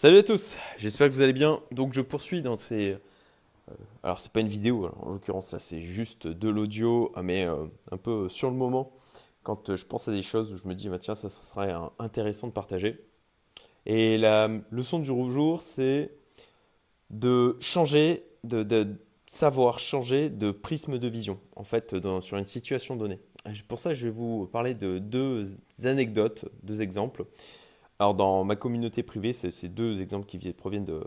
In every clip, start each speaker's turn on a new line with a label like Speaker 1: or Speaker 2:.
Speaker 1: Salut à tous, j'espère que vous allez bien. Donc je poursuis dans ces... Euh, alors c'est pas une vidéo, en l'occurrence là c'est juste de l'audio, ah, mais euh, un peu sur le moment, quand euh, je pense à des choses je me dis bah, tiens ça, serait intéressant de partager. Et la leçon du jour c'est de changer, de, savoir changer de prisme de vision en fait sur une situation donnée. Pour ça je vais vous parler de deux anecdotes, deux exemples. Alors, dans ma communauté privée, c'est deux exemples qui proviennent de,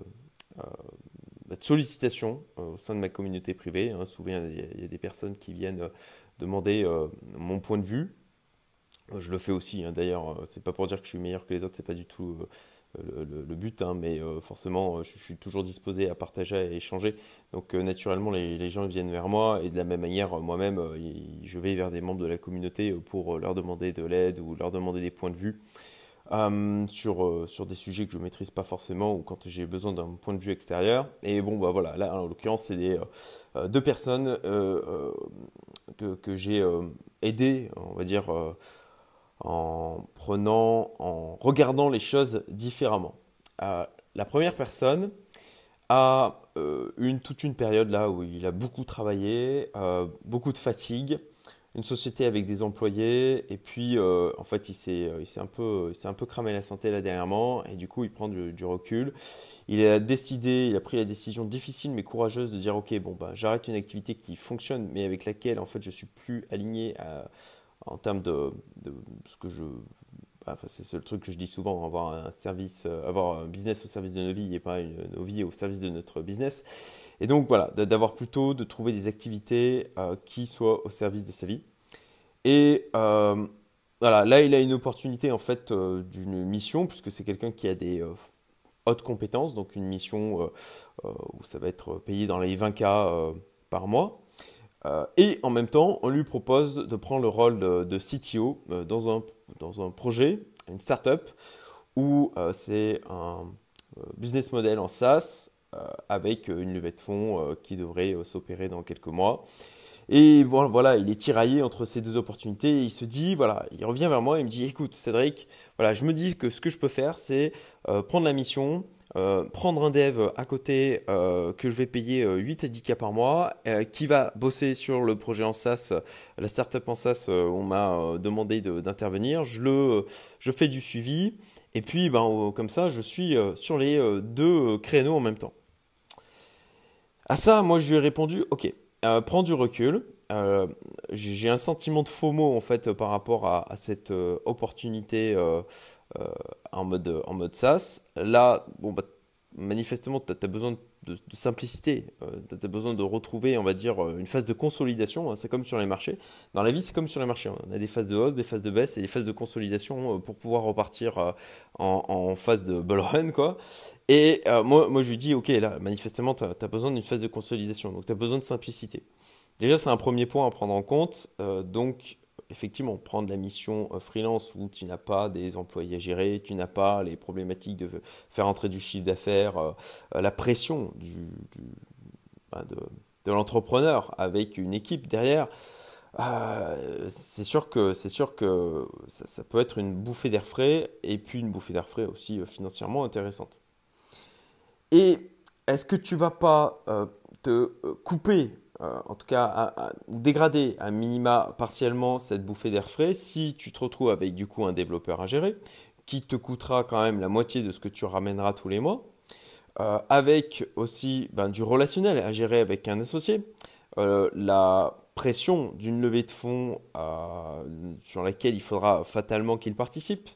Speaker 1: euh, sollicitations euh, au sein de ma communauté privée. Hein. Souvent, il y, a des personnes qui viennent euh, demander mon point de vue. Je le fais aussi, hein. d'ailleurs, c'est pas pour dire que je suis meilleur que les autres, c'est pas du tout le, but, hein. mais forcément, je, suis toujours disposé à partager, à échanger. Donc, naturellement, les, gens viennent vers moi, et de la même manière, moi-même, je vais vers des membres de la communauté pour leur demander de l'aide ou leur demander des points de vue. Euh, sur, euh, sur des sujets que je ne maîtrise pas forcément ou quand j'ai besoin d'un point de vue extérieur. Et bon, bah voilà, là en l'occurrence, c'est des, euh, deux personnes que, que j'ai aidées, on va dire, en prenant, en regardant les choses différemment. la première personne a une, toute une période là où il a beaucoup travaillé, beaucoup de fatigue, une société avec des employés et puis euh, en fait il s'est euh, un peu un peu cramé la santé là dernièrement et du coup il prend du, recul. Il a décidé il a pris la décision difficile mais courageuse de dire ok bon bah j'arrête une activité qui fonctionne mais avec laquelle en fait je suis plus aligné en termes de, ce que je c'est le truc que je dis souvent avoir un service euh, avoir un business au service de nos vies et pas nos vies au service de notre business et donc voilà, d'avoir plutôt de trouver des activités euh, qui soient au service de sa vie. Et euh, voilà, là il a une opportunité en fait d'une mission, puisque c'est quelqu'un qui a des hautes compétences, donc une mission où ça va être payé dans les 20K par mois. Et en même temps, on lui propose de prendre le rôle de, CTO dans, un, dans un projet, une startup, où c'est un business model en SaaS euh, avec une levée de fonds euh, qui devrait euh, s'opérer dans quelques mois. Et voilà, il est tiraillé entre ces deux opportunités. Il se dit, voilà, il revient vers moi et il me dit, écoute, Cédric, voilà, je me dis que ce que je peux faire, c'est prendre la mission, prendre un dev à côté que je vais payer 8 à 10 k par mois, qui va bosser sur le projet en SaaS, la startup en SaaS, on m'a demandé d'intervenir. Je, le, je fais du suivi. Et puis, ben, comme ça, je suis sur les deux créneaux en même temps. À ça, moi, je lui ai répondu, ok, euh, prends du recul. Euh, j'ai un sentiment de FOMO en fait par rapport à, cette euh, opportunité en mode en SaaS. Là, bon, bah, manifestement, tu as, besoin de, simplicité. tu as besoin de retrouver, on va dire, une phase de consolidation. Hein. c'est comme sur les marchés. Dans la vie, c'est comme sur les marchés. On a des phases de hausse, des phases de baisse et des phases de consolidation pour pouvoir repartir en, phase de bull run, quoi. Et euh, moi, moi, je lui dis, OK, là, manifestement, tu as, besoin d'une phase de consolidation, donc tu as besoin de simplicité. Déjà, c'est un premier point à prendre en compte. Euh, donc, effectivement, prendre la mission euh, freelance où tu n'as pas des employés à gérer, tu n'as pas les problématiques de faire entrer du chiffre d'affaires, la pression bah, de, l'entrepreneur avec une équipe derrière. c'est sûr que sûr que ça, ça, peut être une bouffée d'air frais et puis une bouffée d'air frais aussi financièrement intéressante. Et est-ce que tu vas pas euh, te euh, couper, euh, en tout cas dégrader à minima partiellement cette bouffée d'air frais si tu te retrouves avec du coup un développeur à gérer qui te coûtera quand même la moitié de ce que tu ramèneras tous les mois, avec aussi ben, du relationnel à gérer avec un associé, la pression d'une levée de fonds sur laquelle il faudra fatalement qu'il participe.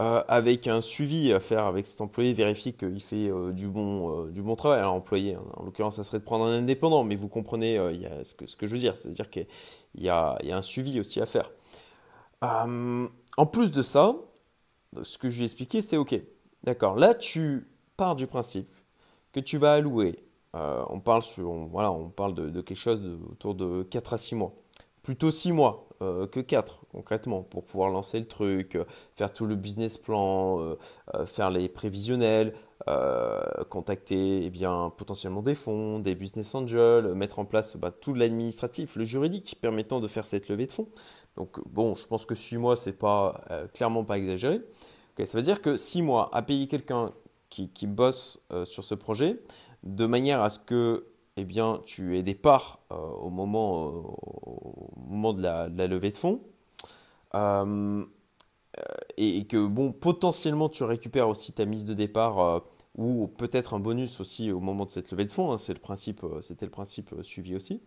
Speaker 1: Euh, avec un suivi à faire avec cet employé, vérifier qu'il fait euh, du, bon, euh, du bon travail. Alors, employé, hein. en l'occurrence, ça serait de prendre un indépendant, mais vous comprenez ce, que, je veux dire. C'est-à-dire qu'il y, y a un suivi aussi à faire. en plus de ça, ce que je lui ai expliqué, c'est OK. D'accord, là, tu pars du principe que tu vas allouer. On parle, sur, voilà, on parle de, quelque chose de, autour de 4 à 6 mois. Plutôt 6 mois que 4 concrètement pour pouvoir lancer le truc, euh, faire tout le business plan, euh, euh, faire les prévisionnels, contacter eh bien, potentiellement des fonds, des business angels, mettre en place bah, tout l'administratif, le juridique permettant de faire cette levée de fonds. Donc bon, je pense que 6 mois, c'est pas clairement pas exagéré. ça veut dire que 6 mois à payer quelqu'un qui, qui bossent sur ce projet, de manière à ce que eh bien, tu aies des parts au, moment, au moment de la, levée de fonds. et, que bon, potentiellement tu récupères aussi ta mise de départ ou peut-être un bonus aussi au moment de cette levée de fonds. Hein, c'est le principe, c'était le principe suivi aussi.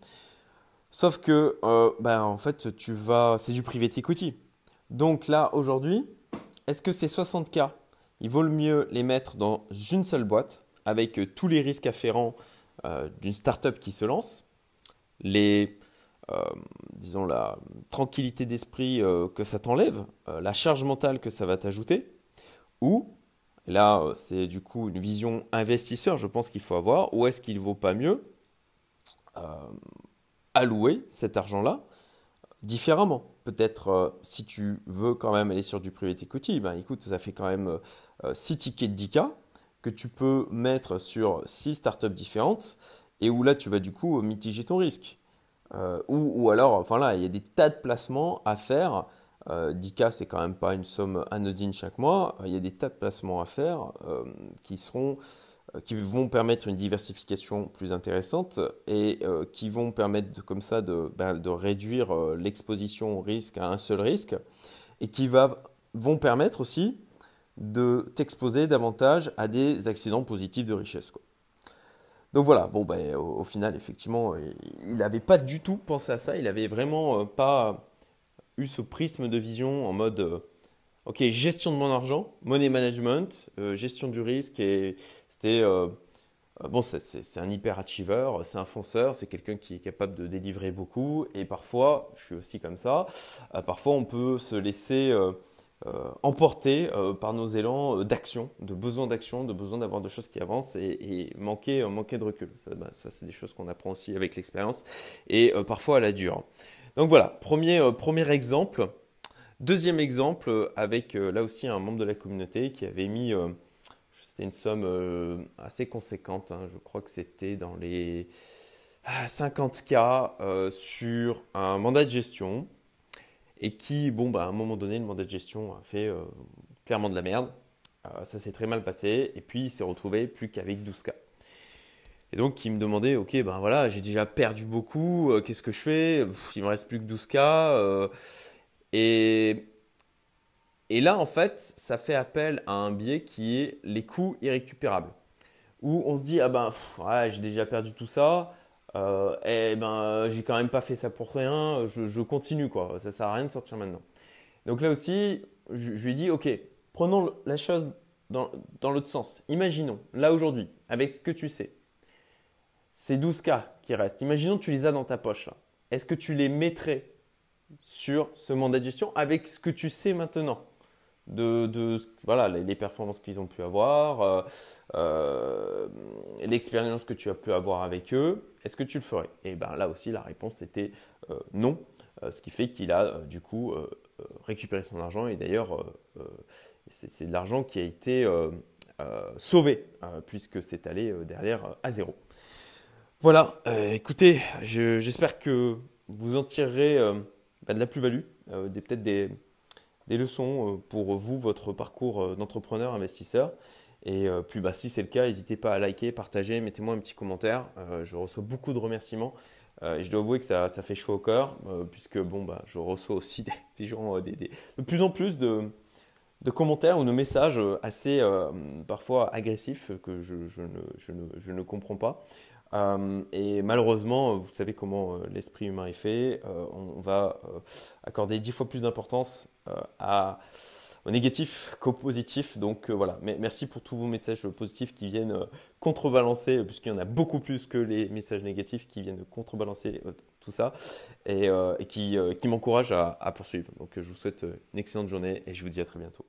Speaker 1: Sauf que, ben, en fait, tu vas, c'est du private equity. Donc là, aujourd'hui, est-ce que ces 60K, il vaut le mieux les mettre dans une seule boîte avec euh, tous les risques afférents euh, d'une startup qui se lance, les, euh, disons, la tranquillité d'esprit que ça t'enlève, la charge mentale que ça va t'ajouter, ou, là, c'est du coup une vision investisseur, je pense qu'il faut avoir, ou est-ce qu'il vaut pas mieux allouer cet argent-là différemment? Peut-être si tu veux quand même aller sur du private equity, ben écoute, ça fait quand même 6 euh, tickets de 10K que tu peux mettre sur 6 startups différentes et où là tu vas du coup mitiger ton risque. Euh, ou, alors, enfin là, il y a des tas de placements à faire. 10K, c'est quand même pas une somme anodine chaque mois. Il y a des tas de placements à faire qui seront euh, qui vont permettre une diversification plus intéressante et euh, qui vont permettre comme ça de, ben, réduire euh, l'exposition au risque à un seul risque et qui va, vont permettre aussi de t'exposer davantage à des accidents positifs de richesse. Donc voilà, bon, ben, au, final, effectivement, il n'avait pas du tout pensé à ça, il n'avait vraiment pas eu ce prisme de vision en mode, ok, gestion de mon argent, money management, gestion du risque et c'était euh, euh, bon, c'est un hyper achiever, c'est un fonceur, c'est quelqu'un qui est capable de délivrer beaucoup. Et parfois, je suis aussi comme ça, euh, parfois on peut se laisser emporter par nos élans d'action, de besoin d'action, de besoin d'avoir des choses qui avancent et, manquer, manquer de recul. Ça, bah, ça c'est des choses qu'on apprend aussi avec l'expérience et parfois à la dure. Donc voilà, premier, premier exemple. Deuxième exemple avec là aussi un membre de la communauté qui avait mis c'était une somme euh, assez conséquente. Hein. Je crois que c'était dans les 50K ah, euh, sur un mandat de gestion. Et qui, bon, bah, à un moment donné, le mandat de gestion a fait euh, clairement de la merde. ça s'est très mal passé. Et puis, il s'est retrouvé plus qu'avec 12K. Et donc, il me demandait, ok, ben voilà, j'ai déjà perdu beaucoup, qu'est-ce que je fais? Il me reste plus que 12K. et et là, en fait, ça fait appel à un biais qui est les coûts irrécupérables. Où on se dit, ah ben, j'ai déjà perdu tout ça, euh, et ben, j'ai quand même pas fait ça pour rien, je, continue, quoi. Ça sert à rien de sortir maintenant. Donc là aussi, je, lui dis, ok, prenons la chose dans, dans l'autre sens. Imaginons, là aujourd'hui, avec ce que tu sais, ces 12 cas qui restent, imaginons que tu les as dans ta poche. Est-ce que tu les mettrais sur ce mandat de gestion avec ce que tu sais maintenant de, voilà, les, performances qu'ils ont pu avoir, euh, euh, l'expérience que tu as pu avoir avec eux, est-ce que tu le ferais? Et ben là aussi, la réponse était euh, non, ce qui fait qu'il a du coup récupéré son argent et d'ailleurs, c'est de l'argent qui a été sauvé puisque c'est allé derrière à zéro. Voilà, écoutez, j'espère que vous en tirerez bah, de la plus-value, peut-être des leçons euh, pour vous, votre parcours euh, d'entrepreneur, investisseur. Et euh, puis bah, si c'est le cas, n'hésitez pas à liker, partager, mettez-moi un petit commentaire. je reçois beaucoup de remerciements. et je dois avouer que ça, fait chaud au cœur, puisque bon, bah, je reçois aussi des, gens, des, de plus en plus de, commentaires ou de messages assez parfois agressifs que ne, je, je, ne, comprends pas. et malheureusement, vous savez comment l'esprit humain est fait. on, va accorder dix fois plus d'importance euh, à, négatif qu'au positif. Donc euh, voilà, Mais, merci pour tous vos messages positifs qui viennent euh, contrebalancer, puisqu'il y en a beaucoup plus que les messages négatifs qui viennent contrebalancer tout ça et, qui, qui m'encouragent à, à poursuivre. Donc je vous souhaite une excellente journée et je vous dis à très bientôt.